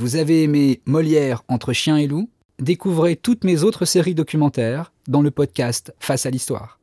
Vous avez aimé Molière entre chien et loup Découvrez toutes mes autres séries documentaires dans le podcast Face à l'histoire.